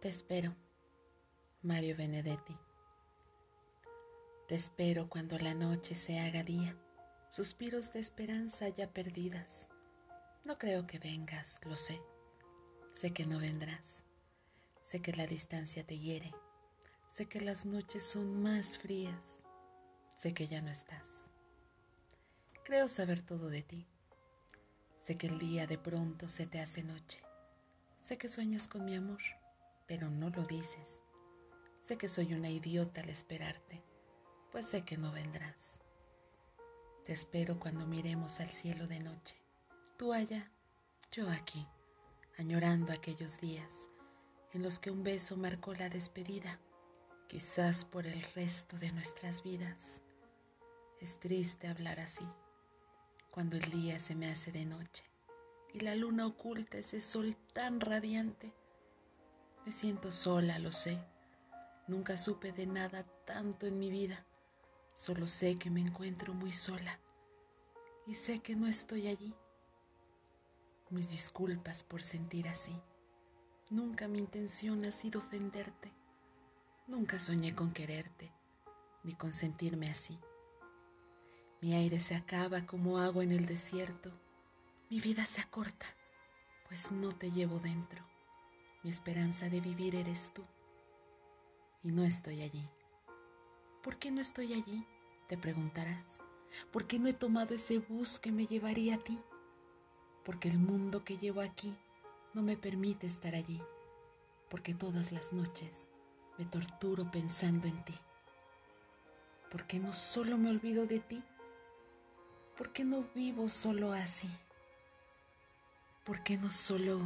Te espero, Mario Benedetti. Te espero cuando la noche se haga día, suspiros de esperanza ya perdidas. No creo que vengas, lo sé. Sé que no vendrás. Sé que la distancia te hiere. Sé que las noches son más frías. Sé que ya no estás. Creo saber todo de ti. Sé que el día de pronto se te hace noche. Sé que sueñas con mi amor, pero no lo dices. Sé que soy una idiota al esperarte pues sé que no vendrás. Te espero cuando miremos al cielo de noche, tú allá, yo aquí, añorando aquellos días en los que un beso marcó la despedida, quizás por el resto de nuestras vidas. Es triste hablar así, cuando el día se me hace de noche y la luna oculta ese sol tan radiante. Me siento sola, lo sé. Nunca supe de nada tanto en mi vida. Solo sé que me encuentro muy sola y sé que no estoy allí. Mis disculpas por sentir así. Nunca mi intención ha sido ofenderte. Nunca soñé con quererte ni con sentirme así. Mi aire se acaba como agua en el desierto. Mi vida se acorta, pues no te llevo dentro. Mi esperanza de vivir eres tú. Y no estoy allí. ¿Por qué no estoy allí? Te preguntarás. ¿Por qué no he tomado ese bus que me llevaría a ti? Porque el mundo que llevo aquí no me permite estar allí. Porque todas las noches me torturo pensando en ti. Porque no solo me olvido de ti. Porque no vivo solo así. Porque no solo